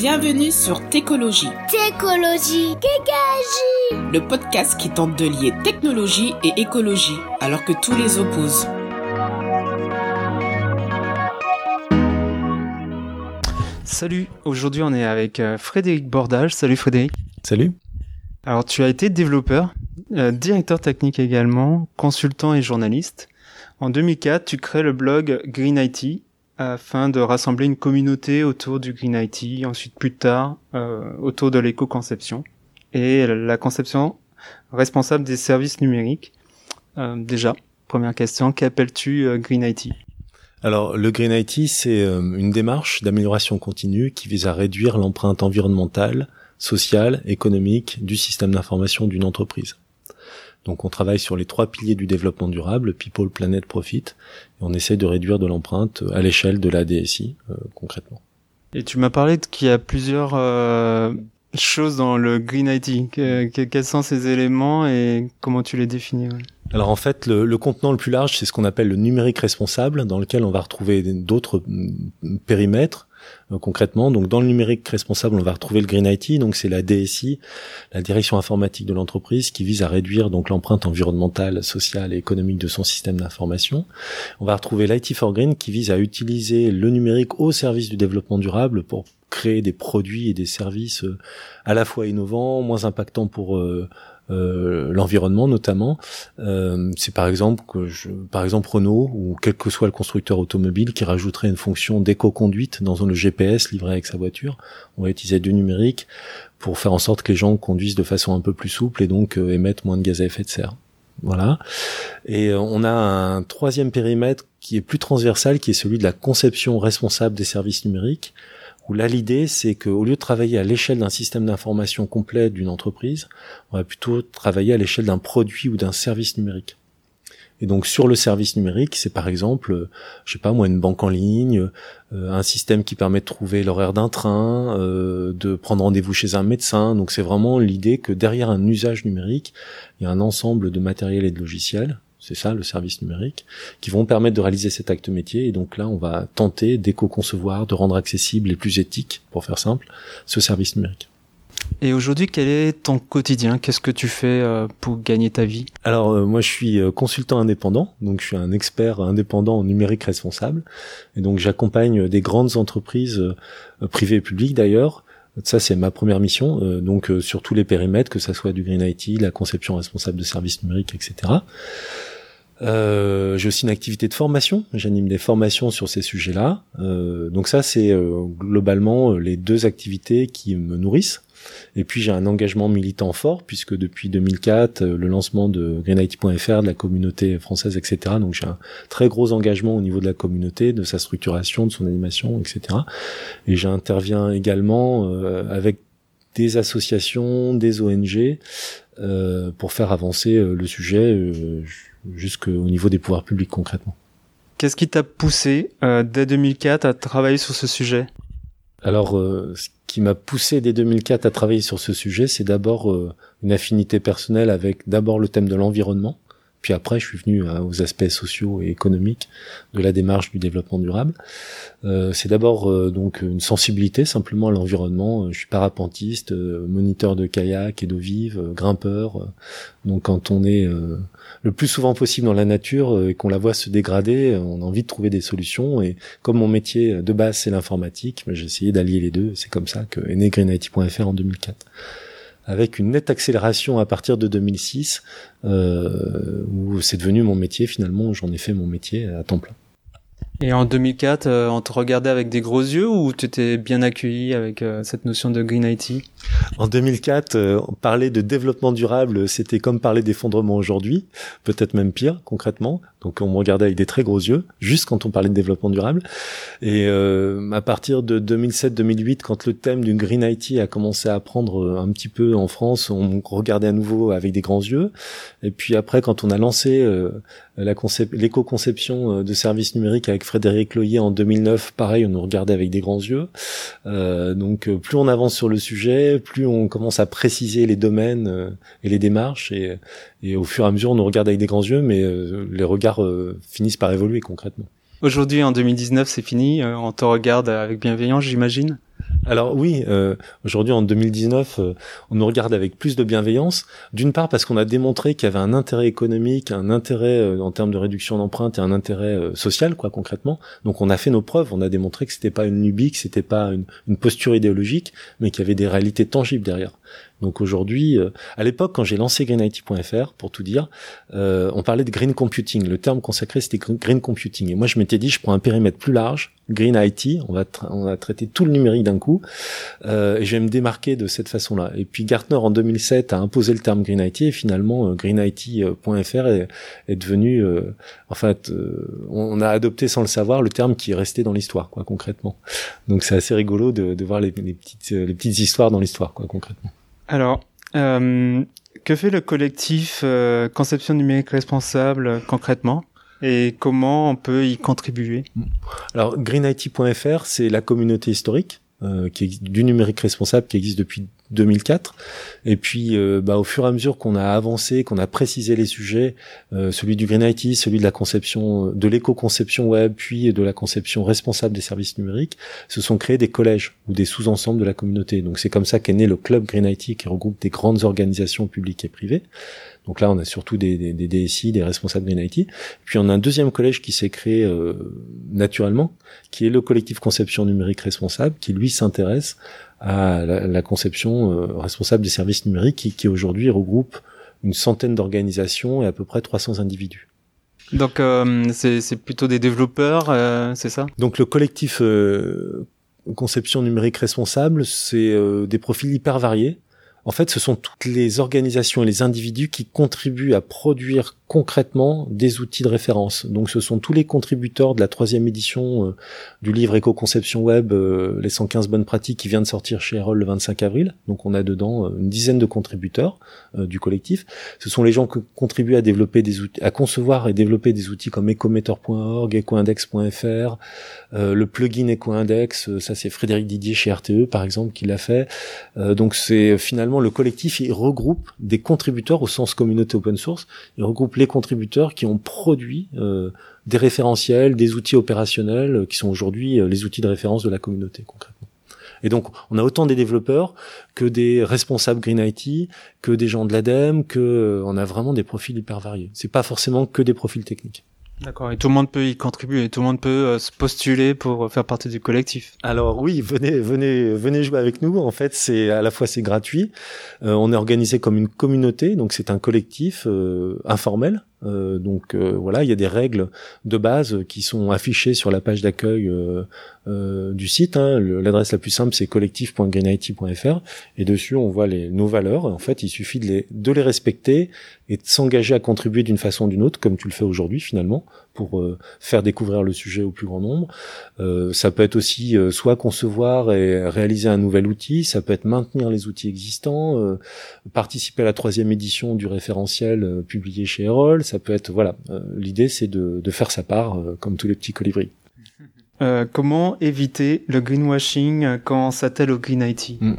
Bienvenue sur Técologie. Técologie, Técologie. Le podcast qui tente de lier technologie et écologie, alors que tous les opposent. Salut, aujourd'hui on est avec euh, Frédéric Bordage. Salut Frédéric. Salut. Alors tu as été développeur, euh, directeur technique également, consultant et journaliste. En 2004, tu crées le blog Green IT afin de rassembler une communauté autour du Green IT, ensuite plus tard euh, autour de l'éco-conception et la conception responsable des services numériques. Euh, déjà, première question, qu'appelles-tu euh, Green IT alors, le Green IT, c'est une démarche d'amélioration continue qui vise à réduire l'empreinte environnementale, sociale, économique du système d'information d'une entreprise. Donc on travaille sur les trois piliers du développement durable, People, Planet, Profit, et on essaie de réduire de l'empreinte à l'échelle de la DSI, euh, concrètement. Et tu m'as parlé qu'il y a plusieurs euh, choses dans le Green IT. quels sont ces éléments et comment tu les définis alors en fait, le, le, contenant le plus large, c'est ce qu'on appelle le numérique responsable, dans lequel on va retrouver d'autres mm, périmètres euh, concrètement. Donc dans le numérique responsable, on va retrouver le Green IT, donc c'est la DSI, la direction informatique de l'entreprise, qui vise à réduire donc l'empreinte environnementale, sociale et économique de son système d'information. On va retrouver l'IT for Green, qui vise à utiliser le numérique au service du développement durable pour créer des produits et des services euh, à la fois innovants, moins impactants pour euh, euh, l'environnement notamment. Euh, c'est par exemple que par exemple Renault ou quel que soit le constructeur automobile qui rajouterait une fonction d'éco-conduite dans le GPS livré avec sa voiture. On va utiliser du numérique pour faire en sorte que les gens conduisent de façon un peu plus souple et donc euh, émettent moins de gaz à effet de serre. Voilà. Et on a un troisième périmètre qui est plus transversal, qui est celui de la conception responsable des services numériques là l'idée c'est qu'au lieu de travailler à l'échelle d'un système d'information complet d'une entreprise, on va plutôt travailler à l'échelle d'un produit ou d'un service numérique. Et donc sur le service numérique, c'est par exemple, je sais pas moi, une banque en ligne, euh, un système qui permet de trouver l'horaire d'un train, euh, de prendre rendez-vous chez un médecin. Donc c'est vraiment l'idée que derrière un usage numérique, il y a un ensemble de matériel et de logiciels c'est ça le service numérique, qui vont permettre de réaliser cet acte métier. Et donc là, on va tenter d'éco-concevoir, de rendre accessible et plus éthique, pour faire simple, ce service numérique. Et aujourd'hui, quel est ton quotidien? Qu'est-ce que tu fais euh, pour gagner ta vie? Alors euh, moi, je suis euh, consultant indépendant, donc je suis un expert indépendant en numérique responsable, et donc j'accompagne des grandes entreprises privées et publiques d'ailleurs ça, c'est ma première mission, euh, donc euh, sur tous les périmètres, que ça soit du Green IT, la conception responsable de services numériques, etc. Euh, j'ai aussi une activité de formation. J'anime des formations sur ces sujets-là. donc ça, c'est globalement les deux activités qui me nourrissent. Et puis j'ai un engagement militant fort puisque depuis 2004, euh, le lancement de greenIT.fr, de la communauté française, etc. Donc j'ai un très gros engagement au niveau de la communauté, de sa structuration, de son animation, etc. Et j'interviens également euh, avec des associations, des ONG euh, pour faire avancer le sujet jusqu'au niveau des pouvoirs publics concrètement. Qu'est-ce qui t'a poussé dès 2004 à travailler sur ce sujet? Alors, qui m'a poussé dès 2004 à travailler sur ce sujet, c'est d'abord euh, une affinité personnelle avec d'abord le thème de l'environnement, puis après je suis venu euh, aux aspects sociaux et économiques de la démarche du développement durable. Euh, c'est d'abord donc une sensibilité simplement à l'environnement. Je suis parapentiste, moniteur de kayak et d'eau vive, grimpeur. donc quand on est le plus souvent possible dans la nature euh, et qu'on la voit se dégrader, euh, on a envie de trouver des solutions. Et comme mon métier de base c'est l'informatique, j'ai essayé d'allier les deux. C'est comme ça que est né en 2004 avec une nette accélération à partir de 2006, euh, où c'est devenu mon métier finalement, j'en ai fait mon métier à temps plein. Et en 2004, euh, on te regardait avec des gros yeux ou tu étais bien accueilli avec euh, cette notion de Green IT En 2004, euh, parler de développement durable, c'était comme parler d'effondrement aujourd'hui, peut-être même pire concrètement. Donc on me regardait avec des très gros yeux, juste quand on parlait de développement durable. Et euh, à partir de 2007-2008, quand le thème du Green IT a commencé à prendre un petit peu en France, on regardait à nouveau avec des grands yeux. Et puis après, quand on a lancé l'éco-conception de services numériques avec Frédéric Loyer en 2009, pareil, on nous regardait avec des grands yeux. Euh, donc euh, plus on avance sur le sujet, plus on commence à préciser les domaines euh, et les démarches, et, et, au fur et à mesure on nous regarde avec des grands yeux, mais les regards finissent par évoluer concrètement. Aujourd'hui, en 2019, c'est fini. on te regarde avec bienveillance, j'imagine? Alors oui, euh, aujourd'hui en 2019, euh, on nous regarde avec plus de bienveillance. D'une part parce qu'on a démontré qu'il y avait un intérêt économique, un intérêt euh, en termes de réduction d'empreintes et un intérêt social, quoi, concrètement. Donc on a fait nos preuves, on a démontré que c'était pas une lubie, que c'était pas une, une posture idéologique, mais qu'il y avait des réalités tangibles derrière. Donc aujourd'hui, euh, à l'époque, quand j'ai lancé greenIT.fr, pour tout dire, euh, on parlait de green computing. Le terme consacré, c'était green computing. Et moi, je m'étais dit, je prends un périmètre plus large, green IT, on va, on va traiter tout le numérique d'un coup, euh, et je vais me démarquer de cette façon-là. Et puis Gartner, en 2007, a imposé le terme green IT, et finalement, greenIT.fr est, devenu, en fait, on a adopté sans le savoir le terme qui est resté dans l'histoire, quoi, concrètement. Donc c'est assez rigolo de, de voir les, les, petites, les petites histoires dans l'histoire, quoi, concrètement. Alors, euh, que fait le collectif euh, Conception numérique responsable concrètement? Et comment on peut y contribuer? Alors, greenIT.fr, c'est la communauté historique euh, qui du numérique responsable qui existe depuis 2004. Et puis, euh, bah, au fur et à mesure qu'on a avancé, qu'on a précisé les sujets, euh, celui du Green IT, celui de la conception, de l'éco-conception web, puis de la conception responsable des services numériques, se sont créés des collèges ou des sous-ensembles de la communauté. Donc, c'est comme ça qu'est né le club Green IT, qui regroupe des grandes organisations publiques et privées. Donc là, on a surtout des, des, des DSI, des responsables Green IT. Puis on a un deuxième collège qui s'est créé euh, naturellement, qui est le collectif conception numérique responsable, qui lui s'intéresse à la, conception euh, responsable des services numériques qui, qui aujourd'hui regroupe une centaine d'organisations et à peu près 300 individus. Donc euh, c'est plutôt des développeurs, euh, c'est ça? Donc le collectif conception numérique responsable, c'est des profils hyper variés. En fait, ce sont toutes les organisations et les individus qui contribuent à produire concrètement des outils de référence. Donc ce sont tous les contributeurs de la troisième édition euh, du livre Éco-conception web, euh, les 115 bonnes pratiques qui vient de sortir chez Erol le 25 avril. Donc on a dedans euh, une dizaine de contributeurs du collectif. Ce sont les gens qui contribuent à développer des outils, à concevoir et développer des outils comme ecometer.org, ecoindex.fr, le plugin Ecoindex, ça c'est Frédéric Didier chez RTE par exemple qui l'a fait. donc c'est finalement le collectif, regroupe des contributeurs au sens communauté open source, il regroupe les contributeurs qui ont produit euh, des référentiels, des outils opérationnels euh, qui sont aujourd'hui euh, les outils de référence de la communauté concrètement. Et donc, on a autant des développeurs que des responsables Green IT, que des gens de l'ADEME, que on a vraiment des profils hyper variés. C'est pas forcément que des profils techniques. D'accord, et tout le monde peut y contribuer, tout le monde peut euh, se postuler pour faire partie du collectif. Alors oui, venez, venez, venez jouer avec nous. En fait, c'est à la fois c'est gratuit. Euh, on est organisé comme une communauté, donc c'est un collectif euh, informel euh, donc euh, voilà, il y a des règles de base qui sont affichées sur la page d'accueil euh, du site. Hein. L'adresse la plus simple c'est collectif.greenIT.fr et dessus on voit les, nos valeurs. En fait, il suffit de les, de les respecter et de s'engager à contribuer d'une façon ou d'une autre, comme tu le fais aujourd'hui finalement, pour faire découvrir le sujet au plus grand nombre. ça peut être aussi soit concevoir et réaliser un nouvel outil, ça peut être maintenir les outils existants, participer à la troisième édition du référentiel publié chez Erol, ça peut être voilà. Euh, l'idée c'est de, faire sa part euh, comme tous les petits colibris. Euh, comment éviter le greenwashing quand on s'attelle au green IT hmm.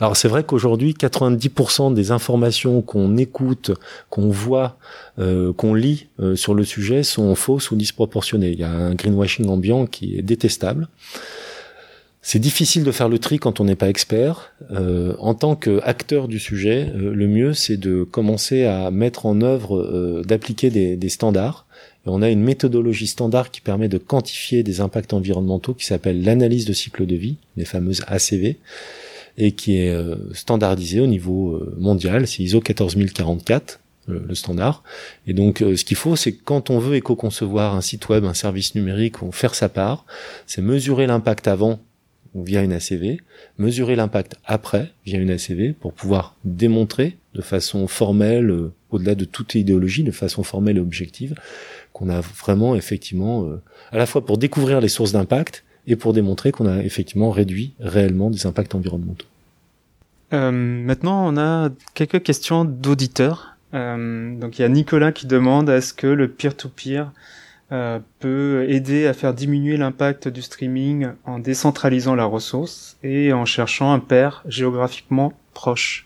Alors c'est vrai qu'aujourd'hui 90% des informations qu'on écoute, qu'on voit, qu'on lit sur le sujet sont fausses ou disproportionnées. Il y a un greenwashing ambiant qui est détestable. C'est difficile de faire le tri quand on n'est pas expert. Euh, en tant qu'acteur du sujet, euh, le mieux c'est de commencer à mettre en œuvre, euh, d'appliquer des, standards. On a une méthodologie standard qui permet de quantifier des impacts environnementaux qui s'appelle l'analyse de cycle de vie, les fameuses ACV, et qui est euh, standardisée au niveau mondial. C'est ISO 14044 le standard. Et donc, ce qu'il faut, c'est que quand on veut éco-concevoir un site web, un service numérique, ou faire sa part, c'est mesurer l'impact avant via une ACV, mesurer l'impact après via une ACV pour pouvoir démontrer de façon formelle, euh, au-delà de toute idéologie, de façon formelle et objective, qu'on a vraiment effectivement, euh, à la fois pour découvrir les sources d'impact et pour démontrer qu'on a effectivement réduit réellement des impacts environnementaux. Euh, maintenant, on a quelques questions d'auditeurs. donc il y a Nicolas qui demande est-ce que le peer-to-peer euh, peut aider à faire diminuer l'impact du streaming en décentralisant la ressource et en cherchant un pair géographiquement proche?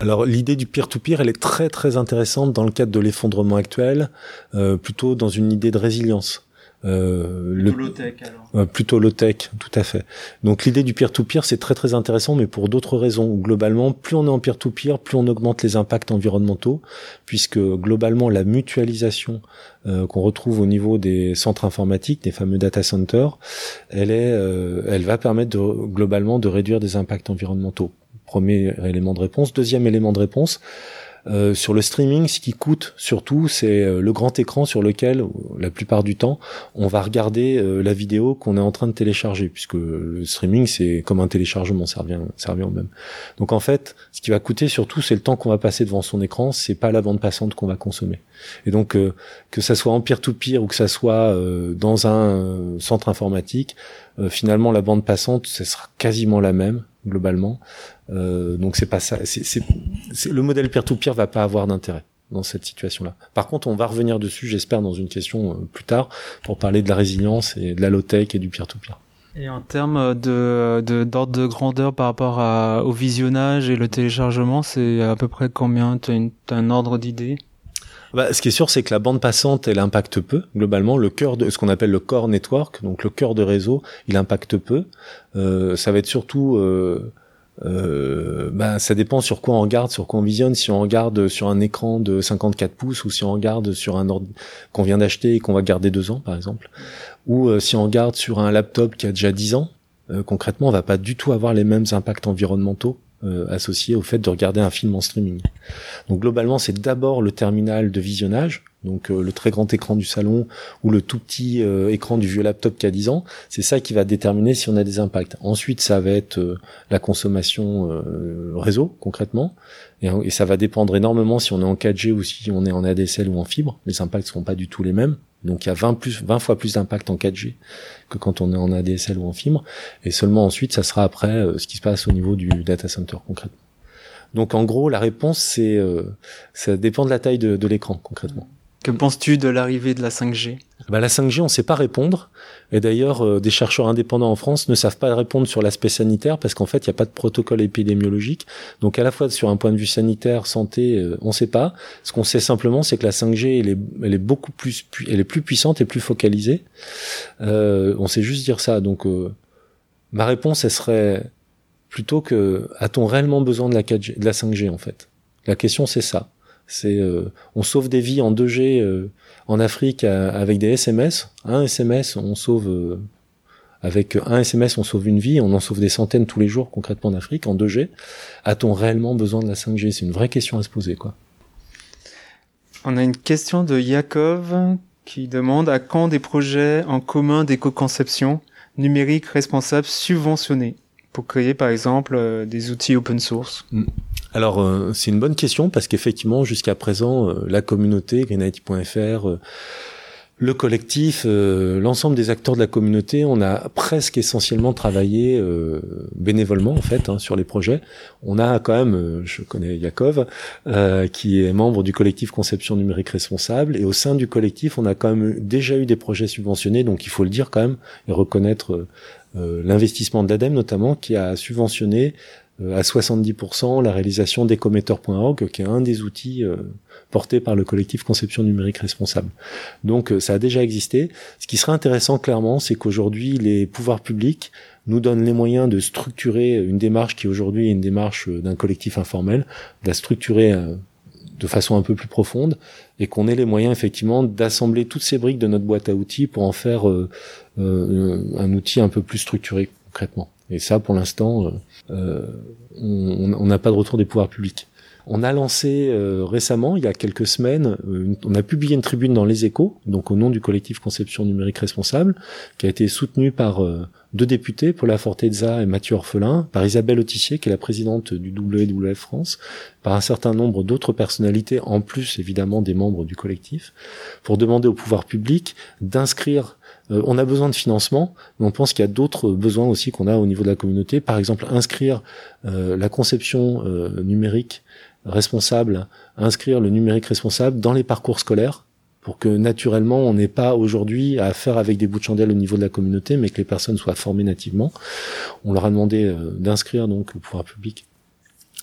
Alors l'idée du peer-to-peer, elle est très très intéressante dans le cadre de l'effondrement actuel, euh, plutôt dans une idée de résilience. euh, le, low tech alors. Euh, plutôt low tech, tout à fait. Donc l'idée du peer-to-peer, c'est très très intéressant, mais pour d'autres raisons. Globalement, plus on est en peer-to-peer, plus on augmente les impacts environnementaux, puisque globalement la mutualisation euh, qu'on retrouve au niveau des centres informatiques, des fameux data centers, elle est, euh, elle va permettre de, globalement de réduire des impacts environnementaux. Premier élément de réponse. Deuxième élément de réponse. Euh, sur le streaming, ce qui coûte surtout, c'est euh, le grand écran sur lequel, la plupart du temps, on va regarder euh, la vidéo qu'on est en train de télécharger, puisque le streaming, c'est comme un téléchargement, ça revient, ça au même. Donc en fait, ce qui va coûter surtout, c'est le temps qu'on va passer devant son écran, c'est pas la bande passante qu'on va consommer. Et donc, que ça soit en peer-to-peer ou que ça soit dans un centre informatique, finalement, la bande passante, ce sera quasiment la même globalement. Euh, donc c'est pas ça. C'est, le modèle peer-to-peer va pas avoir d'intérêt dans cette situation-là. Par contre, on va revenir dessus, j'espère, dans une question euh, plus tard, pour parler de la résilience et de la low-tech et du peer-to-peer. Et en termes d'ordre de, grandeur par rapport au visionnage et le téléchargement, c'est à peu près combien? Tu as, un ordre d'idée? Bah, ce qui est sûr, c'est que la bande passante, elle impacte peu. Globalement, le cœur de ce qu'on appelle le core network, donc le cœur de réseau, il impacte peu. Euh, ça va être surtout euh, euh, bah, ça dépend sur quoi on regarde, sur quoi on visionne. Si on regarde sur un écran de 54 pouces ou si on regarde sur un ordre qu'on vient d'acheter et qu'on va garder deux ans, par exemple, ou euh, si on regarde sur un laptop qui a déjà 10 ans, euh, concrètement, on va pas du tout avoir les mêmes impacts environnementaux euh, associés au fait de regarder un film en streaming. Donc globalement, c'est d'abord le terminal de visionnage donc euh, le très grand écran du salon ou le tout petit euh, écran du vieux laptop qui a 10 ans, c'est ça qui va déterminer si on a des impacts. Ensuite, ça va être la consommation réseau concrètement, et, ça va dépendre énormément si on est en 4G ou si on est en ADSL ou en fibre. Les impacts seront pas du tout les mêmes. Donc il y a 20 plus 20 fois plus d'impact en 4G que quand on est en ADSL ou en fibre, et seulement ensuite ça sera après ce qui se passe au niveau du data center concrètement. Donc en gros, la réponse c'est ça dépend de la taille de l'écran concrètement. Que penses-tu de l'arrivée de la 5G bah, La 5G, on ne sait pas répondre. Et d'ailleurs, euh, des chercheurs indépendants en France ne savent pas répondre sur l'aspect sanitaire parce qu'en fait, il n'y a pas de protocole épidémiologique. Donc, à la fois sur un point de vue sanitaire, santé, euh, on ne sait pas. Ce qu'on sait simplement, c'est que la 5G, elle est, beaucoup plus, elle est plus puissante et plus focalisée. Euh, on sait juste dire ça. Donc, ma réponse, elle serait plutôt que a-t-on réellement besoin de la 4G, de la 5G en fait? La question, c'est ça. C'est euh, on sauve des vies en 2G euh, en Afrique avec des SMS. Un SMS, on sauve euh, avec un SMS, on sauve une vie. On en sauve des centaines tous les jours concrètement en Afrique en 2G. A-t-on réellement besoin de la 5G C'est une vraie question à se poser, quoi. On a une question de Yakov qui demande à quand des projets en commun d'éco-conception numérique responsable subventionnés pour créer par exemple des outils open source? Mm. Alors euh, c'est une bonne question parce qu'effectivement jusqu'à présent euh, la communauté greenIT.fr euh, le collectif, l'ensemble des acteurs de la communauté, on a presque essentiellement travaillé bénévolement en fait hein, sur les projets. On a quand même, je connais Yakov, qui est membre du collectif Conception numérique responsable, et au sein du collectif, on a quand même déjà eu des projets subventionnés, donc il faut le dire quand même et reconnaître l'investissement de l'ADEME notamment, qui a subventionné à 70% la réalisation d'ecometer.org, qui est un des outils euh, portés par le collectif Conception numérique responsable. Donc euh, ça a déjà existé. Ce qui serait intéressant clairement, c'est qu'aujourd'hui les pouvoirs publics nous donnent les moyens de structurer une démarche qui aujourd'hui est une démarche d'un collectif informel, de la structurer de façon un peu plus profonde et qu'on ait les moyens effectivement d'assembler toutes ces briques de notre boîte à outils pour en faire un outil un peu plus structuré concrètement. Et ça, pour l'instant, euh, euh, on n'a pas de retour des pouvoirs publics. On a lancé euh, récemment, il y a quelques semaines, on a publié une tribune dans Les Échos, donc au nom du collectif Conception numérique responsable, qui a été soutenue par deux députés, Paula Fortezza et Mathieu Orphelin, par Isabelle Autissier, qui est la présidente du WWF France, par un certain nombre d'autres personnalités, en plus évidemment des membres du collectif, pour demander au pouvoir public d'inscrire euh, on a besoin de financement, mais on pense qu'il y a d'autres besoins aussi qu'on a au niveau de la communauté. Par exemple, inscrire euh, la conception euh, numérique responsable, inscrire le numérique responsable dans les parcours scolaires pour que naturellement on n'ait pas aujourd'hui à faire avec des bouts de chandelle au niveau de la communauté, mais que les personnes soient formées nativement. On leur a demandé d'inscrire donc au pouvoir public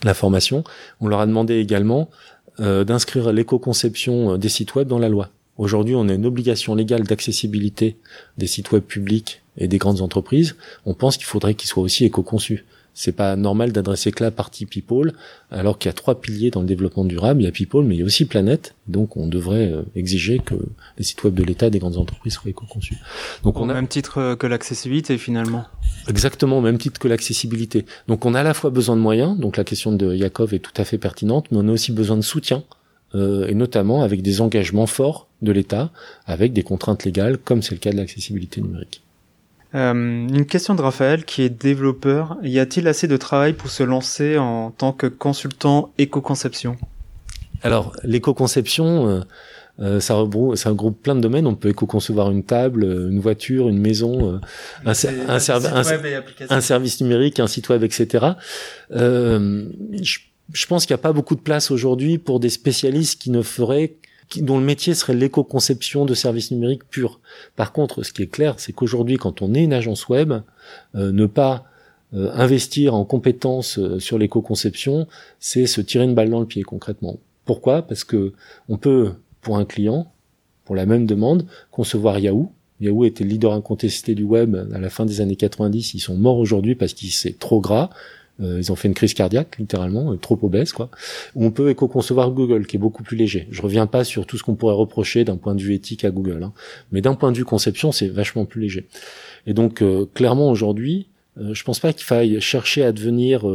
la formation. On leur a demandé également d'inscrire l'éco-conception des sites web dans la loi aujourd'hui on a une obligation légale d'accessibilité des sites web publics et des grandes entreprises, on pense qu'il faudrait qu'ils soient aussi éco-conçus. C'est pas normal d'adresser que la partie people, alors qu'il y a trois piliers dans le développement durable. Il y a people, mais il y a aussi planète. Donc, on devrait euh, exiger que les sites web de l'État des grandes entreprises soient éco-conçus. Donc, on a... même titre euh, que l'accessibilité, finalement. Exactement, au même titre que l'accessibilité. Donc, on a à la fois besoin de moyens. Donc, la question de Yakov est tout à fait pertinente, mais on a aussi besoin de soutien. Euh, et notamment avec des engagements forts de l'État, avec des contraintes légales, comme c'est le cas de l'accessibilité numérique. Euh, une question de Raphaël qui est développeur. Y a-t-il assez de travail pour se lancer en tant que consultant éco-conception? Alors, l'éco-conception, euh, euh, ça, regroupe, ça regroupe plein de domaines. On peut éco-concevoir une table, une voiture, une maison, un, un, un, service numérique, un site web, etc. je, je pense qu'il n'y a pas beaucoup de place aujourd'hui pour des spécialistes qui ne feraient dont le métier serait l'éco-conception de services numériques purs. Par contre, ce qui est clair, c'est qu'aujourd'hui, quand on est une agence web, euh, ne pas euh, investir en compétences euh, sur l'éco-conception, c'est se tirer une balle dans le pied concrètement. Pourquoi? Parce que on peut, pour un client, pour la même demande, concevoir Yahoo. Yahoo était le leader incontesté du web à la fin des années 90. Ils sont morts aujourd'hui parce qu'il c'est trop gras. Euh, ils ont fait une crise cardiaque, littéralement, euh, trop obèse, quoi. on peut éco-concevoir Google, qui est beaucoup plus léger. Je reviens pas sur tout ce qu'on pourrait reprocher d'un point de vue éthique à Google, hein. mais d'un point de vue conception, c'est vachement plus léger. Et donc, euh, clairement, aujourd'hui, je pense pas qu'il faille chercher à devenir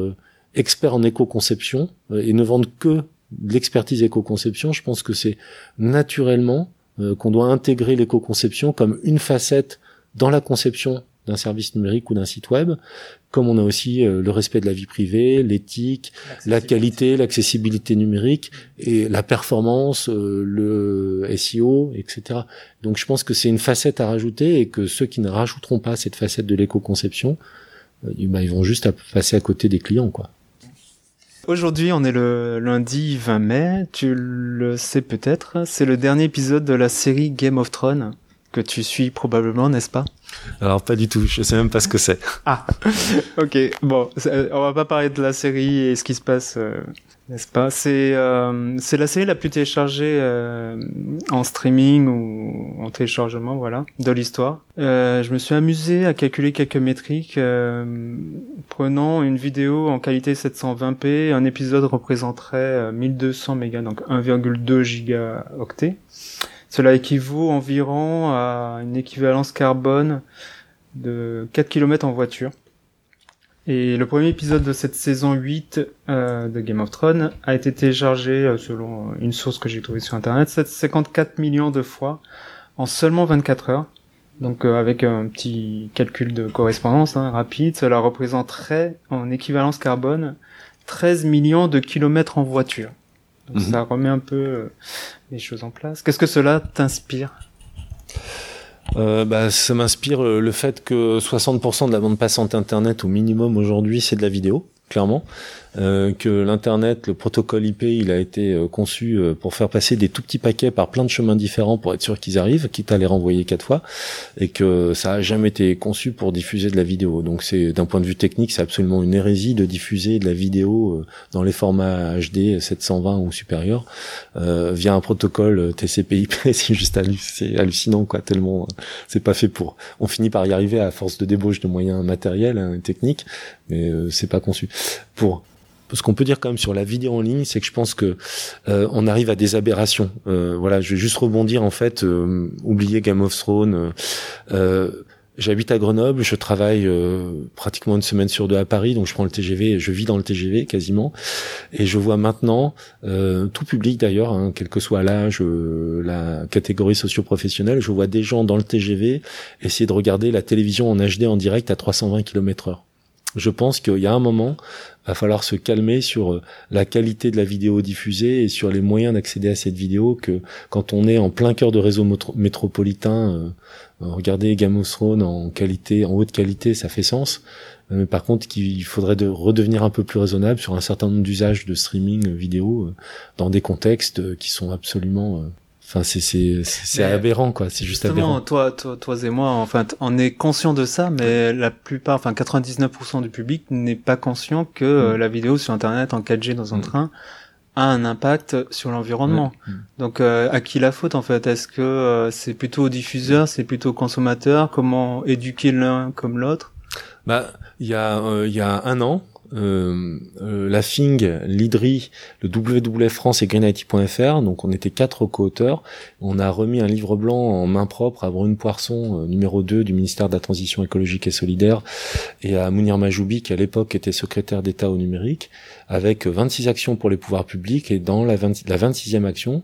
expert en éco-conception et ne vendre que l'expertise éco-conception. Je pense que c'est naturellement qu'on doit intégrer l'éco-conception comme une facette dans la conception d'un service numérique ou d'un site web, comme on a aussi euh, le respect de la vie privée, l'éthique, la qualité, l'accessibilité numérique et la performance, euh, le SEO, etc. Donc je pense que c'est une facette à rajouter et que ceux qui ne rajouteront pas cette facette de l'éco-conception, euh, bah, ils vont juste passer à côté des clients, quoi. Aujourd'hui, on est le lundi 20 mai. Tu le sais peut-être, c'est le dernier épisode de la série Game of Thrones que tu suis probablement, n'est-ce pas? Alors pas du tout, je sais même pas ce que c'est. Ah, ok, bon, on va pas parler de la série et ce qui se passe, euh, n'est-ce pas? C'est euh, c'est la série la plus téléchargée euh, en streaming ou en téléchargement, voilà, de l'histoire. je me suis amusé à calculer quelques métriques. prenant une vidéo en qualité 720p, un épisode représenterait 1200 mégas, donc 1,2 gigaoctets. Cela équivaut environ à une équivalence carbone de 4 km en voiture. Et le premier épisode de cette saison 8 euh, de Game of Thrones a été téléchargé, euh, selon une source que j'ai trouvée sur internet, 54 millions de fois en seulement 24 heures. Donc euh, avec un petit calcul de correspondance hein, rapide, cela représenterait en équivalence carbone 13 millions de kilomètres en voiture. Donc mhm. ça remet un peu Qu'est-ce que cela t'inspire? Euh, bah, ça m'inspire euh, le fait que 60% de la bande passante internet au minimum aujourd'hui c'est de la vidéo clairement. Euh, que l'internet, le protocole IP, il a été euh, conçu euh, pour faire passer des tout petits paquets par plein de chemins différents pour être sûr qu'ils arrivent, quitte à les renvoyer quatre fois, et que ça a jamais été conçu pour diffuser de la vidéo. Donc c'est d'un point de vue technique, c'est absolument une hérésie de diffuser de la vidéo dans les formats HD 720 ou supérieurs via un protocole TCP/IP. c'est juste hallucinant quoi, tellement c'est pas fait pour. On finit par y arriver à force de débauche de moyens matériels, hein, techniques, mais c'est pas conçu pour ce qu'on peut dire quand même sur la vidéo en ligne, c'est que je pense que euh, on arrive à des aberrations. Euh, voilà, je vais juste rebondir en fait, euh, oublier Game of Thrones. J'habite à Grenoble, je travaille pratiquement une semaine sur deux à Paris, donc je prends le TGV, je vis dans le TGV quasiment, et je vois maintenant tout public d'ailleurs, hein, quel que soit l'âge, la catégorie socio-professionnelle, je vois des gens dans le TGV essayer de regarder la télévision en HD en direct à 320 km/h je pense qu'il y a un moment, va falloir se calmer sur euh, la qualité de la vidéo diffusée et sur les moyens d'accéder à cette vidéo que quand on est en plein cœur de réseau métropolitain, euh, euh, regarder Game en qualité, en haute qualité, ça fait sens. Mais par contre, qu'il faudrait de redevenir un peu plus raisonnable sur un certain nombre d'usages de streaming vidéo dans des contextes qui sont absolument Enfin, c'est c'est c'est aberrant quoi. C'est juste aberrant. Toi, toi, toi et moi, enfin, on est conscient de ça, mais la plupart, enfin, 99% du public n'est pas conscient que euh, mm. la vidéo sur Internet en 4G dans un mm. train a un impact sur l'environnement. Donc à qui la faute en fait? Est-ce que c'est plutôt au diffuseur, c'est plutôt au consommateur? Comment éduquer l'un comme l'autre? Bah il y a il y a un an, euh, euh, la FING, l'IDRI, le WWF France et GreenIT.fr. Donc on était quatre co-auteurs. On a remis un livre blanc en main propre à Brune Poisson, euh, numéro 2 du ministère de la Transition écologique et solidaire, et à Mounir Majoubi, qui à l'époque était secrétaire d'État au numérique, avec 26 actions pour les pouvoirs publics. Et dans la, 20, la 26e action,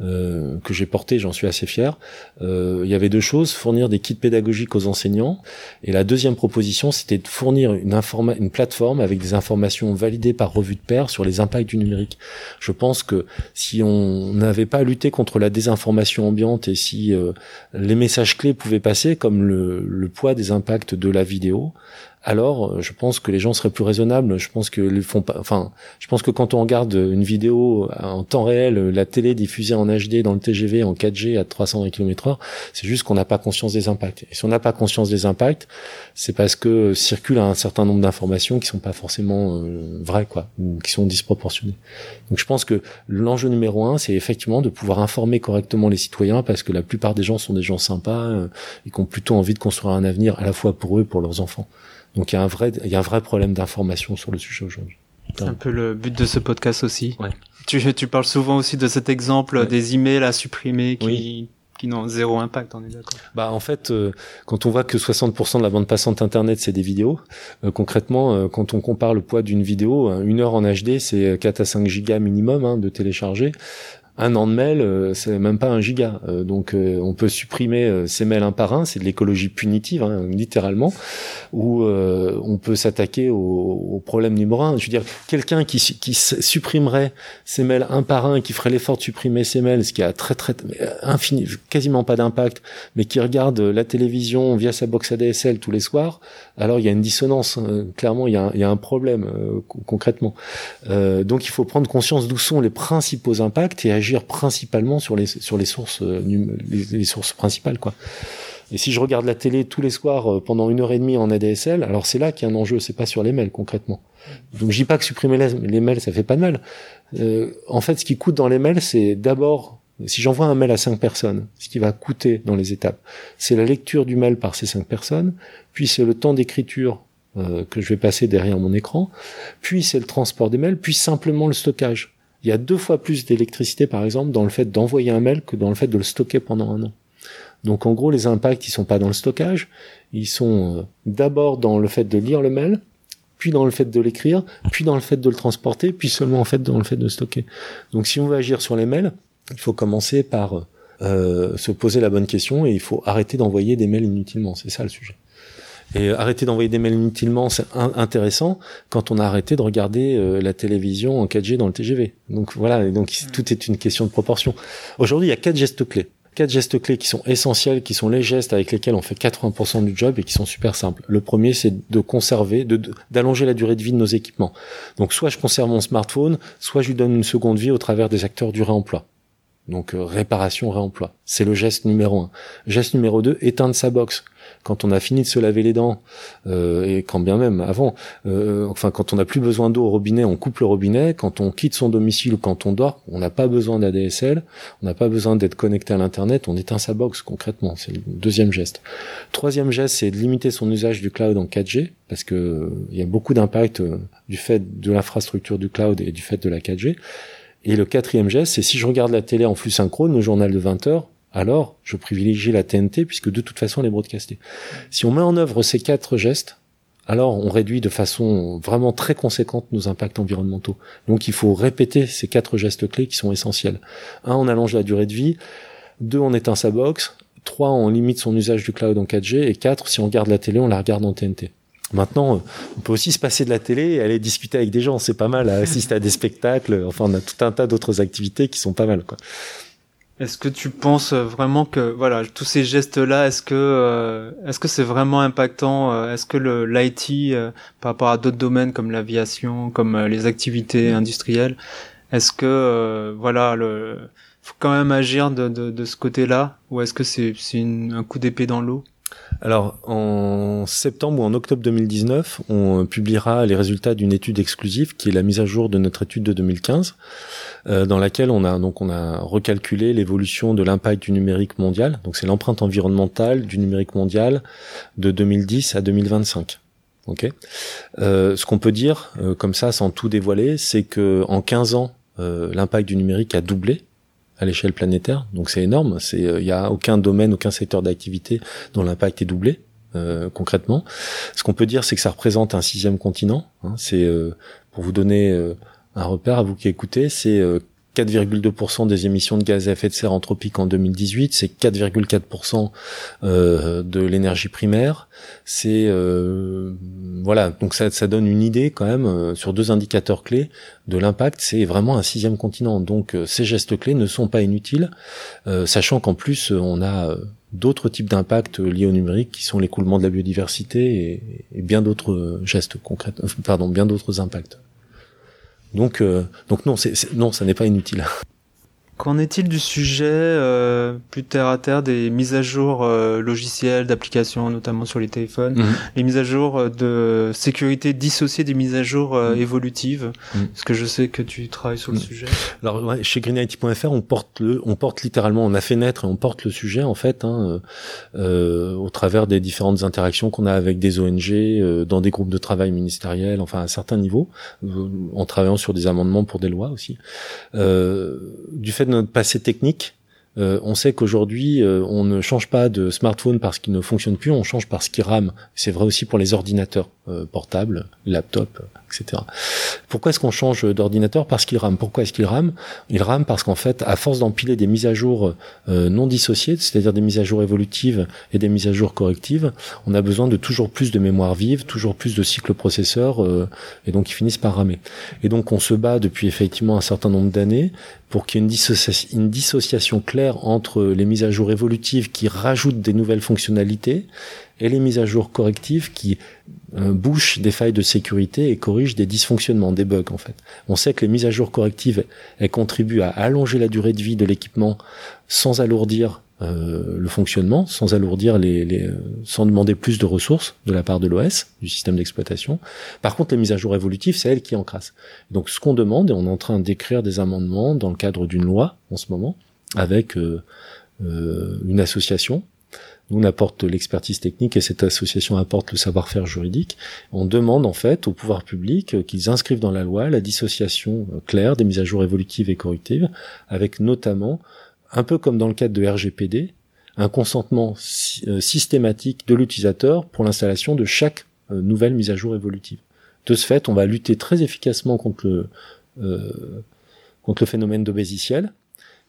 euh, que j'ai porté, j'en suis assez fier. Euh, il y avait deux choses fournir des kits pédagogiques aux enseignants, et la deuxième proposition, c'était de fournir une, une plateforme avec des informations validées par revue de pair sur les impacts du numérique. Je pense que si on n'avait pas lutté contre la désinformation ambiante et si euh, les messages clés pouvaient passer, comme le, le poids des impacts de la vidéo, alors euh, je pense que les gens seraient plus raisonnables. Je pense que les font pas. Enfin, je pense que quand on regarde une vidéo en temps réel, la télé diffusée en HD dans le TGV en 4G à 300 km/h, c'est juste qu'on n'a pas conscience des impacts. Et si on n'a pas conscience des impacts, c'est parce que circule un certain nombre d'informations qui sont pas forcément euh, vraies, quoi, ou qui sont disproportionnées. Donc je pense que l'enjeu numéro un, c'est effectivement de pouvoir informer correctement les citoyens, parce que la plupart des gens sont des gens sympas euh, et qui ont plutôt envie de construire un avenir à la fois pour eux et pour leurs enfants. Donc il y a un vrai, il y a un vrai problème d'information sur le sujet aujourd'hui. C'est un peu le but de ce podcast aussi. Ouais. Tu, tu parles souvent aussi de cet exemple des emails à supprimer qui, qui n'ont zéro impact, on est d'accord. Bah en fait, euh, quand on voit que 60% de la bande passante internet c'est des vidéos, euh, concrètement, euh, quand on compare le poids d'une vidéo, une heure en HD c'est 4 à 5 gigas minimum hein, de télécharger un an de mail, euh, c'est même pas un giga. Euh, donc euh, on peut supprimer ces mails un par un, c'est de l'écologie punitive, hein, littéralement, ou on peut s'attaquer au, au, problème numéro un. Je veux dire, quelqu'un qui, qui supprimerait ces mails un par un, qui ferait l'effort de supprimer ces mails, ce qui a très très infini, quasiment pas d'impact, mais qui regarde la télévision via sa box ADSL tous les soirs, alors il y a une dissonance. Hein. clairement, il y, a, il y, a, un problème concrètement. donc il faut prendre conscience d'où sont les principaux impacts et agir principalement sur les sur les sources euh, les, sources principales quoi. Et si je regarde la télé tous les soirs euh, pendant une heure et demie en ADSL, alors c'est là qu'il y a un enjeu, c'est pas sur les mails concrètement. Donc je dis pas que supprimer les, mails ça fait pas de mal. Euh, en fait, ce qui coûte dans les mails, c'est d'abord si j'envoie un mail à cinq personnes, ce qui va coûter dans les étapes, c'est la lecture du mail par ces cinq personnes, puis c'est le temps d'écriture que je vais passer derrière mon écran, puis c'est le transport des mails, puis simplement le stockage il y a deux fois plus d'électricité, par exemple, dans le fait d'envoyer un mail que dans le fait de le stocker pendant un an. Donc en gros, les impacts, ils sont pas dans le stockage, ils sont euh, d'abord dans le fait de lire le mail, puis dans le fait de l'écrire, puis dans le fait de le transporter, puis seulement en fait dans le fait de stocker. Donc si on veut agir sur les mails, il faut commencer par euh, se poser la bonne question et il faut arrêter d'envoyer des mails inutilement. C'est ça le sujet. Et arrêter d'envoyer des mails inutilement, c'est intéressant quand on a arrêté de regarder euh, la télévision en 4G dans le TGV. Donc voilà, donc mm. tout est une question de proportion. Aujourd'hui, il y a quatre gestes clés. Quatre gestes clés qui sont essentiels, qui sont les gestes avec lesquels on fait 80% du job et qui sont super simples. Le premier, c'est de conserver, de, d'allonger la durée de vie de nos équipements. Donc soit je conserve mon smartphone, soit je lui donne une seconde vie au travers des acteurs du réemploi. Donc euh, réparation, réemploi. C'est le geste numéro un. Geste numéro deux, éteindre sa box quand on a fini de se laver les dents, euh, et quand bien même avant, euh, enfin quand on n'a plus besoin d'eau au robinet, on coupe le robinet. Quand on quitte son domicile ou quand on dort, on n'a pas besoin d'ADSL, on n'a pas besoin d'être connecté à l'internet, on éteint sa box concrètement. C'est le deuxième geste. Troisième geste, c'est de limiter son usage du cloud en 4G parce que il y a beaucoup d'impact du fait de l'infrastructure du cloud et du fait de la 4G. Et le quatrième geste, c'est si je regarde la télé en flux synchrone, le journal de 20 heures, alors je privilégie la TNT puisque de toute façon elle est broadcastée. Si on met en œuvre ces quatre gestes, alors on réduit de façon vraiment très conséquente nos impacts environnementaux. Donc il faut répéter ces quatre gestes clés qui sont essentiels. Un, on allonge la durée de vie. Deux, on éteint sa box. Trois, on limite son usage du cloud en 4G. Et quatre, si on regarde la télé, on la regarde en TNT. Maintenant, on peut aussi se passer de la télé et aller discuter avec des gens. C'est pas mal à assister à des spectacles. Enfin, on a tout un tas d'autres activités qui sont pas mal, quoi. Est-ce que tu penses vraiment que voilà tous ces gestes là est-ce que euh, est-ce que c'est vraiment impactant euh, est-ce que l'IT euh, par rapport à d'autres domaines comme l'aviation comme les activités industrielles est-ce que voilà le faut quand même agir de, de, de ce côté-là ou est-ce que c'est c'est un coup d'épée dans l'eau? Alors, en septembre ou en octobre 2019, on publiera les résultats d'une étude exclusive qui est la mise à jour de notre étude de 2015, euh, dans laquelle on a donc on a recalculé l'évolution de l'impact du numérique mondial. Donc, c'est l'empreinte environnementale du numérique mondial de 2010 à 2025. Ok? Euh, ce qu'on peut dire, euh, comme ça, sans tout dévoiler, c'est que en 15 ans, l'impact du numérique a doublé à l'échelle planétaire. Donc c'est énorme. C'est il euh, y a aucun domaine, aucun secteur d'activité dont l'impact est doublé. Euh, concrètement, ce qu'on peut dire, c'est que ça représente un sixième continent. Hein. c'est euh, pour vous donner un repère à vous qui écoutez, c'est 4,2% des émissions de gaz à effet de serre anthropique en 2018, c'est 4,4% euh, de l'énergie primaire. C'est euh, voilà, donc ça, ça donne une idée quand même euh, sur deux indicateurs clés de l'impact. C'est vraiment un sixième continent. Donc ces gestes clés ne sont pas inutiles, sachant qu'en plus on a d'autres types d'impacts liés au numérique qui sont l'écoulement de la biodiversité et, et bien d'autres gestes concrets, pardon, bien d'autres impacts. Donc, euh, donc non, non, ça n'est pas inutile. Qu'en est-il du sujet euh, plus terre à terre des mises à jour euh, logicielles, d'applications, notamment sur les téléphones, mhm. les mises à jour euh, de sécurité dissociées des mises à jour euh, mhm. évolutives? Mhm. Parce que je sais que tu travailles sur le sujet. Alors ouais, chez greenIT.fr, on porte le, on porte littéralement, on a fait naître et on porte le sujet en fait hein, au travers des différentes interactions qu'on a avec des ONG, dans des groupes de travail ministériels, enfin à certains niveaux, en travaillant sur des amendements pour des lois aussi. du fait de notre passé technique, euh, on sait qu'aujourd'hui, euh, on ne change pas de smartphone parce qu'il ne fonctionne plus, on change parce qu'il rame. C'est vrai aussi pour les ordinateurs euh, portables, laptops, Pourquoi est-ce qu'on change d'ordinateur? Parce qu'il rame. Pourquoi est-ce qu'il rame? Il rame parce qu'en fait, à force d'empiler des mises à jour non dissociées, c'est-à-dire des mises à jour évolutives et des mises à jour correctives, on a besoin de toujours plus de mémoire vive, toujours plus de cycles processeurs, et donc ils finissent par ramer. Et donc on se bat depuis effectivement un certain nombre d'années pour qu'il y ait une, dissociation claire entre les mises à jour évolutives qui rajoutent des nouvelles fonctionnalités et les mises à jour correctives qui euh, bouchent des failles de sécurité et corrigent des dysfonctionnements, des bugs en fait. On sait que les mises à jour correctives, elles contribuent à allonger la durée de vie de l'équipement sans alourdir euh, le fonctionnement sans alourdir les, sans demander plus de ressources de la part de l'OS du système d'exploitation. Par contre, les mises à jour évolutives, c'est elles qui encrassent. Donc, ce qu'on demande, et on est en train d'écrire des amendements dans le cadre d'une loi en ce moment, avec euh, euh, une association. Nous, on apporte l'expertise technique et cette association apporte le savoir-faire juridique. On demande en fait au pouvoir public qu'ils inscrivent dans la loi la dissociation claire des mises à jour évolutives et correctives, avec notamment un peu comme dans le cadre de RGPD, un consentement euh, systématique de l'utilisateur pour l'installation de chaque euh, nouvelle mise à jour évolutive. De ce fait, on va lutter très efficacement contre le, euh, contre le phénomène d'obésiciel.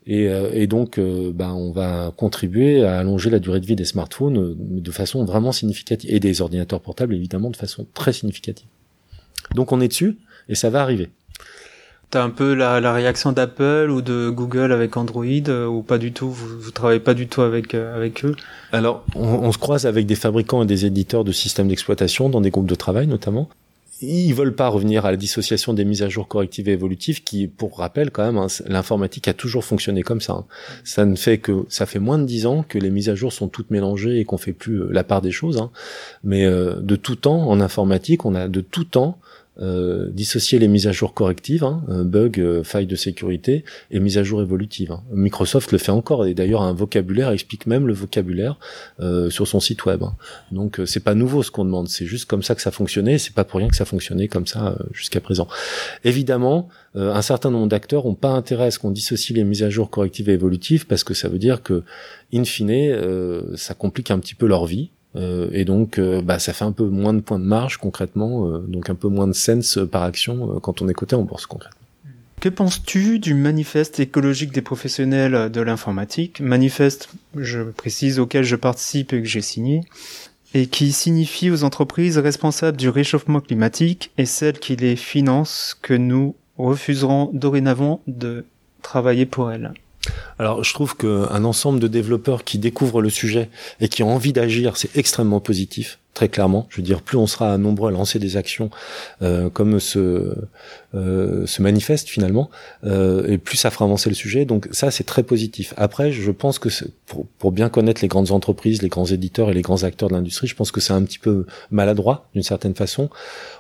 Et, et, donc, ben, on va contribuer à allonger la durée de vie des smartphones de façon vraiment significative, et des ordinateurs portables évidemment de façon très significative. Donc on est dessus, et ça va arriver. T'as un peu la, la réaction d'Apple ou de Google avec Android euh, ou pas du tout? Vous, vous travaillez pas du tout avec euh, avec eux? Alors, on, on, se croise avec des fabricants et des éditeurs de systèmes d'exploitation dans des groupes de travail notamment. Ils veulent pas revenir à la dissociation des mises à jour correctives et évolutives, qui, pour rappel, quand même, hein, l'informatique a toujours fonctionné comme ça. Hein. Ça ne fait que ça fait moins de dix ans que les mises à jour sont toutes mélangées et qu'on fait plus euh, la part des choses. Hein. Mais de tout temps en informatique, on a de tout temps euh, dissocier les mises à jour correctives, hein, bug, euh, faille de sécurité, et mises à jour évolutives. Hein. Microsoft le fait encore, et d'ailleurs un vocabulaire explique même le vocabulaire euh, sur son site web. Hein. Donc c'est pas nouveau ce qu'on demande, c'est juste comme ça que ça fonctionnait, c'est pas pour rien que ça fonctionnait comme ça jusqu'à présent. Évidemment, un certain nombre d'acteurs ont pas intérêt à ce qu'on dissocie les mises à jour correctives et évolutives, parce que ça veut dire que, in fine, ça complique un petit peu leur vie, euh, et donc, euh, bah, ça fait un peu moins de points de marge concrètement, euh, donc un peu moins de sense par action quand on est coté en bourse concrètement. Que penses-tu du manifeste écologique des professionnels de l'informatique Manifeste, je précise, auquel je participe et que j'ai signé, et qui signifie aux entreprises responsables du réchauffement climatique et celles qui les financent que nous refuserons dorénavant de travailler pour elles? Alors, je trouve qu'un ensemble de développeurs qui découvrent le sujet et qui ont envie d'agir, c'est extrêmement positif très clairement. Je veux dire, plus on sera nombreux à lancer des actions euh, comme ce, euh, manifeste finalement, euh, et plus ça fera avancer le sujet. Donc ça, c'est très positif. Après, je pense que pour, pour, bien connaître les grandes entreprises, les grands éditeurs et les grands acteurs de l'industrie, je pense que c'est un petit peu maladroit d'une certaine façon,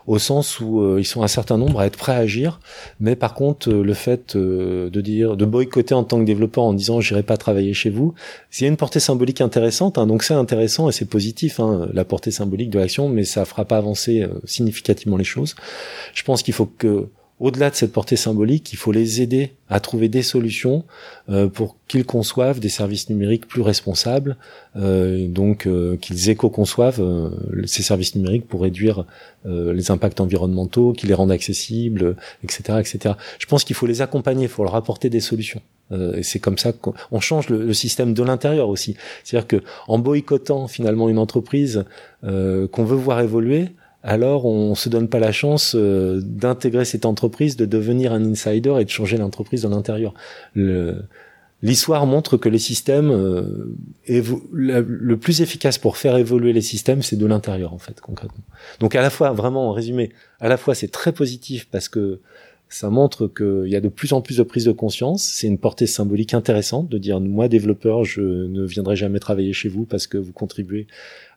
au sens où euh, ils sont un certain nombre à être prêts à agir, mais par contre, euh, le fait euh, de dire, de boycotter en tant que développeur en disant j'irai pas travailler chez vous, il y a une portée symbolique intéressante, hein, donc c'est intéressant et c'est positif, hein, la portée symbolique de l'action, mais ça fera pas avancer significativement les choses. Je pense qu'il faut que au-delà de cette portée symbolique, il faut les aider à trouver des solutions euh, pour qu'ils conçoivent des services numériques plus responsables, euh, donc euh, qu'ils éco-conçoivent euh, ces services numériques pour réduire euh, les impacts environnementaux, qu'ils les rendent accessibles, etc., etc. Je pense qu'il faut les accompagner, il faut leur apporter des solutions. et c'est comme ça qu'on change le, le, système de l'intérieur aussi. C'est-à-dire que en boycottant finalement une entreprise qu'on veut voir évoluer, alors on se donne pas la chance euh, d'intégrer cette entreprise, de devenir un insider et de changer l'entreprise de l'intérieur. L'histoire montre que les systèmes euh, le plus efficace pour faire évoluer les systèmes, c'est de l'intérieur en fait concrètement. Donc à la fois, vraiment en résumé, à la fois c'est très positif parce que ça montre qu'il y a de plus en plus de prise de conscience. C'est une portée symbolique intéressante de dire moi développeur, je ne viendrai jamais travailler chez vous parce que vous contribuez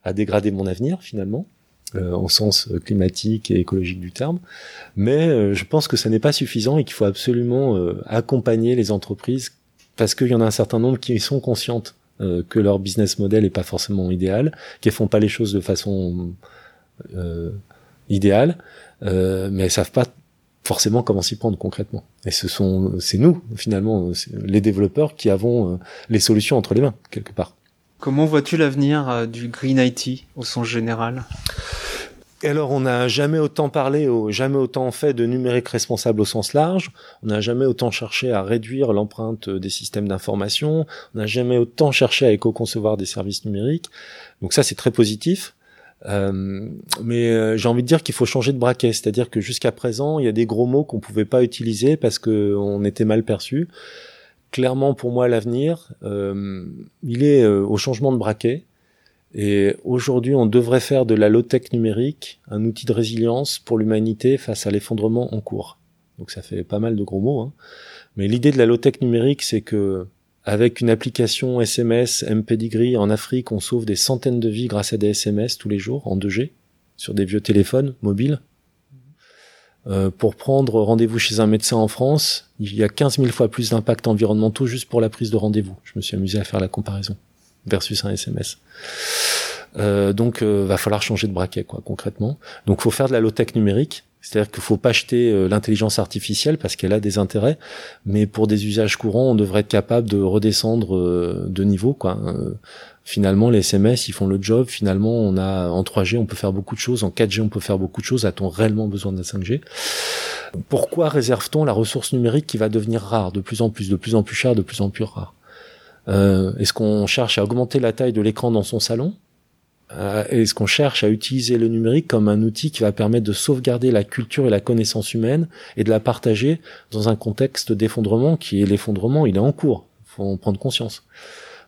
à dégrader mon avenir finalement euh, au sens climatique et écologique du terme. Mais euh, je pense que ça n'est pas suffisant et qu'il faut absolument euh, accompagner les entreprises parce qu'il y en a un certain nombre qui sont conscientes que leur business model est pas forcément idéal, qu'elles font pas les choses de façon idéale, mais elles savent pas forcément comment s'y prendre concrètement. Et ce sont, c'est nous finalement, les développeurs qui avons les solutions entre les mains quelque part. Comment vois-tu l'avenir euh, du Green IT au sens général? Alors, on n'a jamais autant parlé, jamais autant fait de numérique responsable au sens large. On n'a jamais autant cherché à réduire l'empreinte des systèmes d'information. On n'a jamais autant cherché à éco-concevoir des services numériques. Donc ça, c'est très positif. Euh, mais euh, j'ai envie de dire qu'il faut changer de braquet, c'est-à-dire que jusqu'à présent, il y a des gros mots qu'on pouvait pas utiliser parce qu'on était mal perçu clairement pour moi l'avenir, euh, il est au changement de braquet. Et aujourd'hui, on devrait faire de la low-tech numérique un outil de résilience pour l'humanité face à l'effondrement en cours. Donc ça fait pas mal de gros mots. Hein. Mais l'idée de la low-tech numérique, c'est que avec une application SMS MPDGRI en Afrique, on sauve des centaines de vies grâce à des SMS tous les jours en 2G sur des vieux téléphones mobiles. Euh, pour prendre rendez-vous chez un médecin en France, il y a 15 000 fois plus d'impact environnementaux juste pour la prise de rendez-vous. Je me suis amusé à faire la comparaison versus un SMS. Euh, donc, euh, va falloir changer de braquet, quoi, concrètement. Donc, faut faire de la low-tech numérique. C'est-à-dire qu'il faut pas acheter euh, l'intelligence artificielle parce qu'elle a des intérêts, mais pour des usages courants, on devrait être capable de redescendre de niveau, quoi. Finalement les SMS ils font le job. Finalement on a en 3G on peut faire beaucoup de choses. En 4G on peut faire beaucoup de choses. A-t-on réellement besoin de la 5G pourquoi réserve-t-on la ressource numérique qui va devenir rare? De plus en plus de plus en plus chère de plus en plus rare euh, est-ce qu'on cherche à augmenter la taille de l'écran dans son salon? Euh, est-ce qu'on cherche à utiliser le numérique comme un outil qui va permettre de sauvegarder la culture et la connaissance humaine et de la partager dans un contexte d'effondrement qui est l'effondrement il est en cours. Faut en prendre conscience.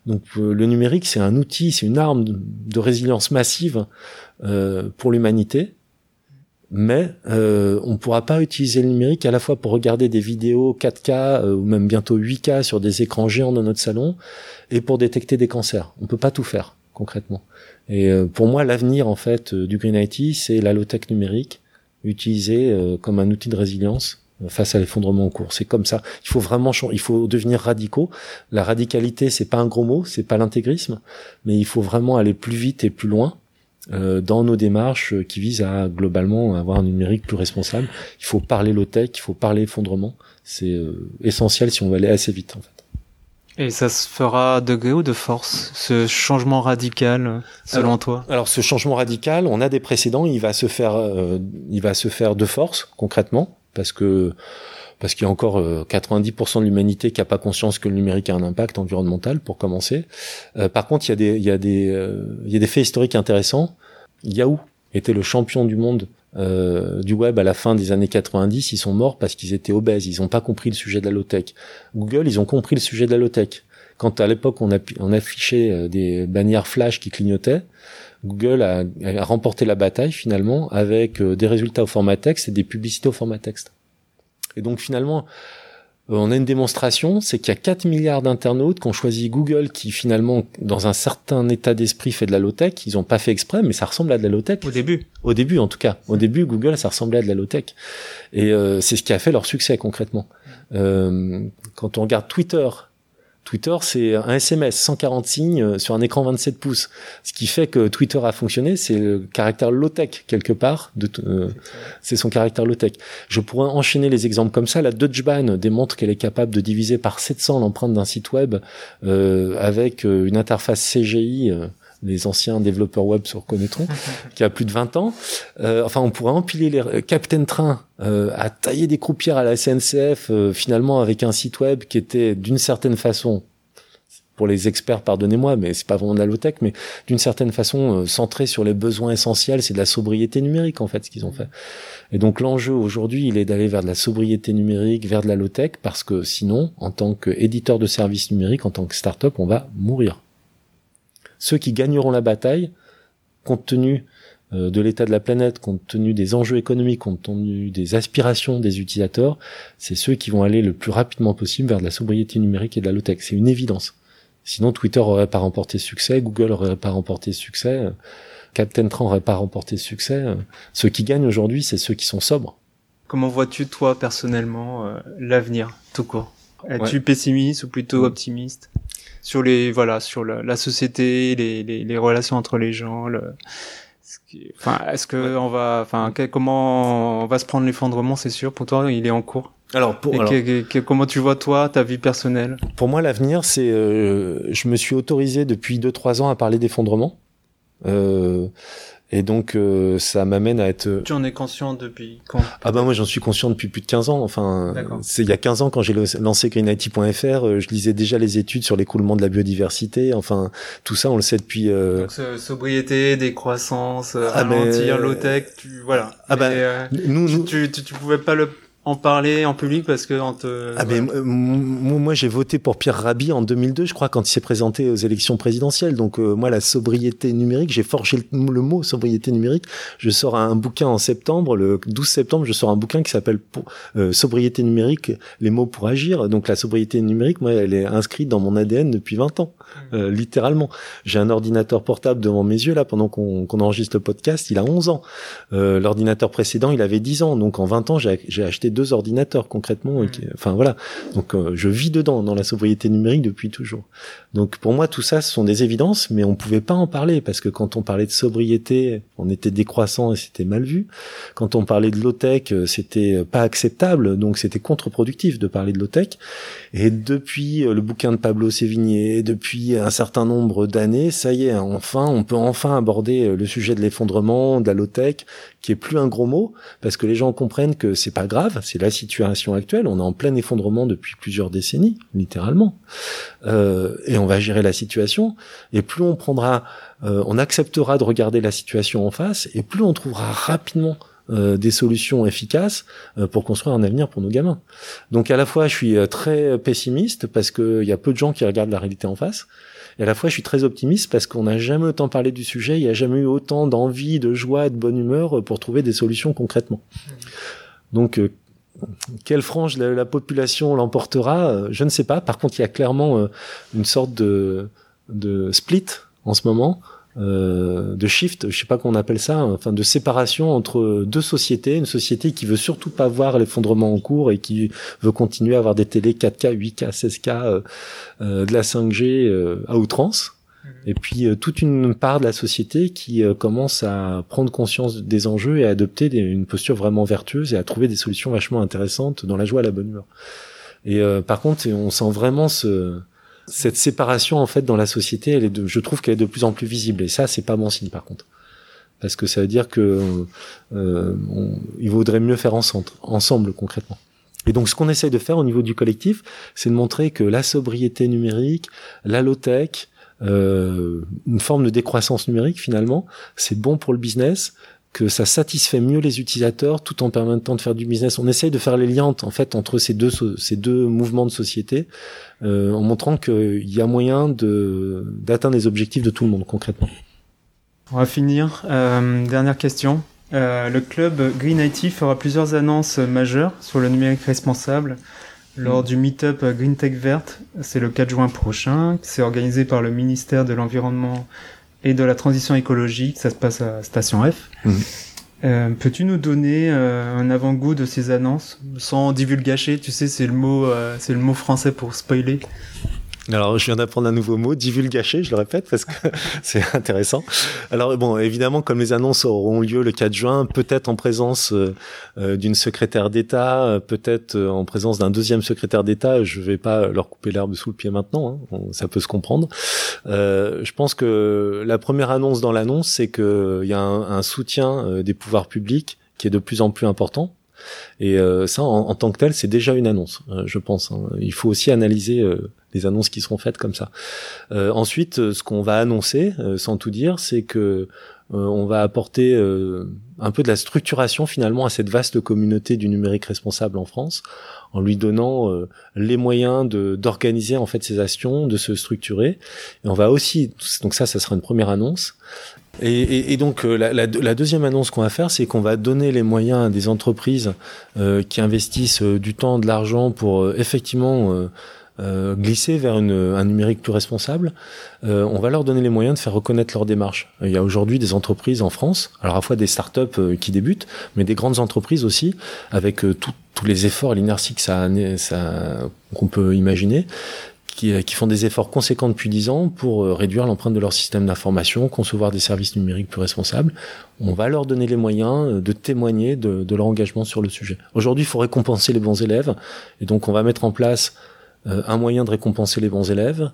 Donc euh, le numérique, c'est un outil, c'est une arme de, résilience massive pour l'humanité. Mais euh, on ne pourra pas utiliser le numérique à la fois pour regarder des vidéos 4K ou même bientôt 8K sur des écrans géants dans notre salon et pour détecter des cancers. On peut pas tout faire concrètement. Et pour moi, l'avenir en fait du Green IT, c'est la low-tech numérique utilisée comme un outil de résilience face à l'effondrement en cours. C'est comme ça. Il faut vraiment changer. Il faut devenir radicaux. La radicalité, c'est pas un gros mot, c'est pas l'intégrisme, mais il faut vraiment aller plus vite et plus loin euh, dans nos démarches qui visent à globalement avoir un numérique plus responsable. Il faut parler low tech, il faut parler effondrement. C'est euh, essentiel si on veut aller assez vite en fait. Et ça se fera de gré ou de force, ce changement radical, selon toi? Alors, ce changement radical, on a des précédents. Il va se faire, euh, il va se faire de force, concrètement parce que parce qu'il y a encore 90% euh, de l'humanité qui a pas conscience que le numérique a un impact environnemental pour commencer. Euh, par contre, euh, il y a des faits historiques intéressants. Yahoo était le champion du monde du web à la fin des années 90. Ils sont morts parce qu'ils étaient obèses. Ils n'ont pas compris le sujet de la low tech. Google, ils ont compris le sujet de la low tech. Quand à l'époque on, on affichait des bannières flash qui clignotaient, Google a, remporté la bataille finalement avec des résultats au format texte et des publicités au format texte. Et donc finalement, euh, on a une démonstration, c'est qu'il y a 4 milliards d'internautes qui ont choisi Google, qui finalement, dans un certain état d'esprit, fait de la low-tech. Ils n'ont pas fait exprès, mais ça ressemble à de la low-tech. Au début. Au début, en tout cas. Au début, Google, ça ressemblait à de la low-tech. Et euh, c'est ce qui a fait leur succès concrètement. Euh, quand on regarde Twitter, Twitter, c'est un SMS 140 signes euh, sur un écran 27 pouces. Ce qui fait que Twitter a fonctionné, c'est le caractère low-tech quelque part. Euh, c'est son caractère low-tech. Je pourrais enchaîner les exemples comme ça. La Deutsche Bahn démontre qu'elle est capable de diviser par 700 l'empreinte d'un site web euh, avec une interface CGI les anciens développeurs web se reconnaîtront, qui a plus de 20 ans. Euh, enfin, on pourrait empiler les euh, Captain Train euh, à tailler des croupières à la SNCF, euh, finalement avec un site web qui était d'une certaine façon, pour les experts, pardonnez-moi, mais c'est pas vraiment de la low-tech, mais d'une certaine façon centré sur les besoins essentiels, c'est de la sobriété numérique en fait ce qu'ils ont fait. Et donc l'enjeu aujourd'hui, il est d'aller vers de la sobriété numérique, vers de la low-tech, parce que sinon, en tant qu'éditeur de services numériques, en tant que start-up, on va mourir. Ceux qui gagneront la bataille, compte tenu euh, de l'état de la planète, compte tenu des enjeux économiques, compte tenu des aspirations des utilisateurs, c'est ceux qui vont aller le plus rapidement possible vers de la sobriété numérique et de la low-tech. C'est une évidence. Sinon, Twitter aurait pas remporté succès, Google aurait pas remporté succès, Captain Train aurait pas remporté succès. Ceux qui gagnent aujourd'hui, c'est ceux qui sont sobres. Comment vois-tu, toi, personnellement, euh, l'avenir, tout court? Es-tu pessimiste ou plutôt optimiste? Sur les voilà sur la, la société, les, les, les, relations entre les gens. Le, enfin, est-ce que on va, enfin, comment on va se prendre l'effondrement, c'est sûr. Pour toi, il est en cours? Alors, pour, alors comment tu vois toi ta vie personnelle? Pour moi, l'avenir, c'est, euh, je me suis autorisé depuis 2-3 ans à parler d'effondrement. Euh, et donc euh, ça m'amène à être. Euh, tu en es conscient depuis quand Ah bah moi j'en suis conscient depuis plus de 15 ans. Enfin, c'est il y a 15 ans quand j'ai lancé greenIT.fr, euh, je lisais déjà les études sur l'écoulement de la biodiversité. Enfin, tout ça on le sait depuis. Euh... Donc, sobriété, décroissance, ah ralentir, low tech, tu voilà. Ah bah nous, nous... Tu, tu, tu pouvais pas le en parler en public parce que on te... ah ben moi j'ai voté pour Pierre Rabhi en 2002 je crois quand il s'est présenté aux élections présidentielles. Donc euh, moi la sobriété numérique j'ai forgé le, mot sobriété numérique. Je sors un bouquin en septembre le 12 septembre je sors un bouquin qui s'appelle euh, sobriété numérique les mots pour agir. Donc la sobriété numérique moi elle est inscrite dans mon ADN depuis 20 ans mmh. euh, littéralement. J'ai un ordinateur portable devant mes yeux là pendant qu'on enregistre le podcast il a 11 ans. L'ordinateur précédent il avait 10 ans. Donc en 20 ans j'ai acheté deux ordinateurs concrètement. Et mm. enfin voilà. Donc euh, je vis dedans dans la sobriété numérique depuis toujours. Donc pour moi tout ça ce sont des évidences, mais on pouvait pas en parler parce que quand on parlait de sobriété, on était décroissant et c'était mal vu. Quand on parlait de low tech, euh, c'était pas acceptable, donc c'était contre-productif de parler de low tech. Et depuis euh, le bouquin de Pablo Sévigné, depuis un certain nombre d'années, ça y est, enfin on peut enfin aborder le sujet de l'effondrement, de la low tech, qui est plus un gros mot parce que les gens comprennent que c'est pas grave, c'est la situation actuelle. On est en plein effondrement depuis plusieurs décennies, littéralement, euh, et on va gérer la situation. Et plus on prendra, euh, on acceptera de regarder la situation en face, et plus on trouvera rapidement euh, des solutions efficaces euh, pour construire un avenir pour nos gamins. Donc à la fois je suis euh, très pessimiste parce qu'il y a peu de gens qui regardent la réalité en face, et à la fois, je suis très optimiste parce qu'on n'a jamais autant parlé du sujet, il n'y a jamais eu autant d'envie, de joie, de bonne humeur pour trouver des solutions concrètement. Donc, euh, quelle frange la, la population l'emportera euh, Je ne sais pas. Par contre, il y a clairement euh, une sorte de, de split en ce moment euh, de shift, je sais pas qu'on appelle ça, enfin de séparation entre deux sociétés, une société qui veut surtout pas voir l'effondrement en cours et qui veut continuer à avoir des télé 4K, 8K, 16K, euh, de la 5G euh, à outrance. Mmh. Et puis toute une part de la société qui commence à prendre conscience des enjeux et à adopter une posture vraiment vertueuse et à trouver des solutions vachement intéressantes dans la joie et la bonne humeur. Et par contre, on sent vraiment ce, cette séparation en fait dans la société, elle de, je trouve qu'elle est de plus en plus visible. Et ça, c'est pas bon signe par contre, parce que ça veut dire que euh, il vaudrait mieux faire ensemble, ensemble concrètement. Et donc, ce qu'on essaye de faire au niveau du collectif, c'est de montrer que la sobriété numérique, la low tech, euh, une forme de décroissance numérique finalement, c'est bon pour le business que ça satisfait mieux les utilisateurs tout en permettant de faire du business. On essaye de faire les liens en fait entre ces deux ces deux mouvements de société euh, en montrant qu'il y a moyen de d'atteindre les objectifs de tout le monde concrètement. On va finir. Euh, dernière question. Euh, le club Green IT fera plusieurs annonces majeures sur le numérique responsable lors du meet-up Green Tech Verte. C'est le 4 juin prochain. C'est organisé par le ministère de l'Environnement et de la Transition écologique. Ça se passe à Station F. Mm. Euh, Peux-tu nous donner euh, un avant-goût de ces annonces? Sans divulgacher Tu sais, c'est le mot, euh, c'est le mot français pour spoiler. Alors, je viens d'apprendre un nouveau mot, divulgacher, je le répète parce que c'est intéressant. Alors, bon, évidemment, comme les annonces auront lieu le 4 juin, peut-être en présence euh, euh, d'une secrétaire d'État, euh, peut-être en présence d'un deuxième secrétaire d'État, je vais pas leur couper l'herbe sous le pied maintenant, hein, ça peut se comprendre. je pense que la première annonce dans l'annonce, c'est qu'il y a un, soutien des pouvoirs publics qui est de plus en plus important et ça, en, tant que tel, c'est déjà une annonce, je pense. Hein. Il faut aussi analyser les annonces qui seront faites comme ça. ensuite, ce qu'on va annoncer, sans tout dire, c'est que on va apporter un peu de la structuration finalement à cette vaste communauté du numérique responsable en France, en lui donnant les moyens d'organiser en fait ses actions, de se structurer. Et on va aussi, donc ça, ça sera une première annonce. Et, et, et, donc euh, la, la, la, deuxième annonce qu'on va faire, c'est qu'on va donner les moyens à des entreprises euh, qui investissent euh, du temps, de l'argent pour euh, effectivement glisser vers une, un numérique plus responsable. on va leur donner les moyens de faire reconnaître leur démarche. Il y a aujourd'hui des entreprises en France, alors à la fois des startups qui débutent, mais des grandes entreprises aussi, avec tous les efforts, l'inertie que ça, ça qu'on peut imaginer, euh, qui, font des efforts conséquents depuis 10 ans pour euh, réduire l'empreinte de leur système d'information, concevoir des services numériques plus responsables. On va leur donner les moyens euh, de témoigner de, de leur engagement sur le sujet. Aujourd'hui, il faut récompenser les bons élèves, et donc on va mettre en place un moyen de récompenser les bons élèves.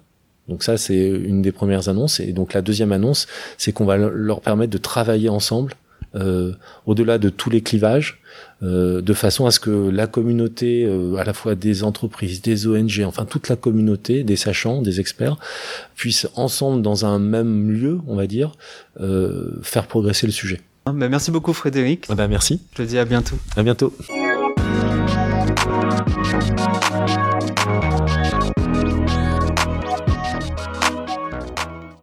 Donc ça, c'est une des premières annonces. Et donc la deuxième annonce, c'est qu'on va leur permettre de travailler ensemble euh, au-delà de tous les clivages, euh, de façon à ce que la communauté, euh, à la fois des entreprises, des ONG, enfin toute la communauté, des sachants, des experts, puissent ensemble dans un même lieu, on va dire, faire progresser le sujet. Ah, ben, merci beaucoup Frédéric. Ah, ben, merci. Je te dis à bientôt. À bientôt.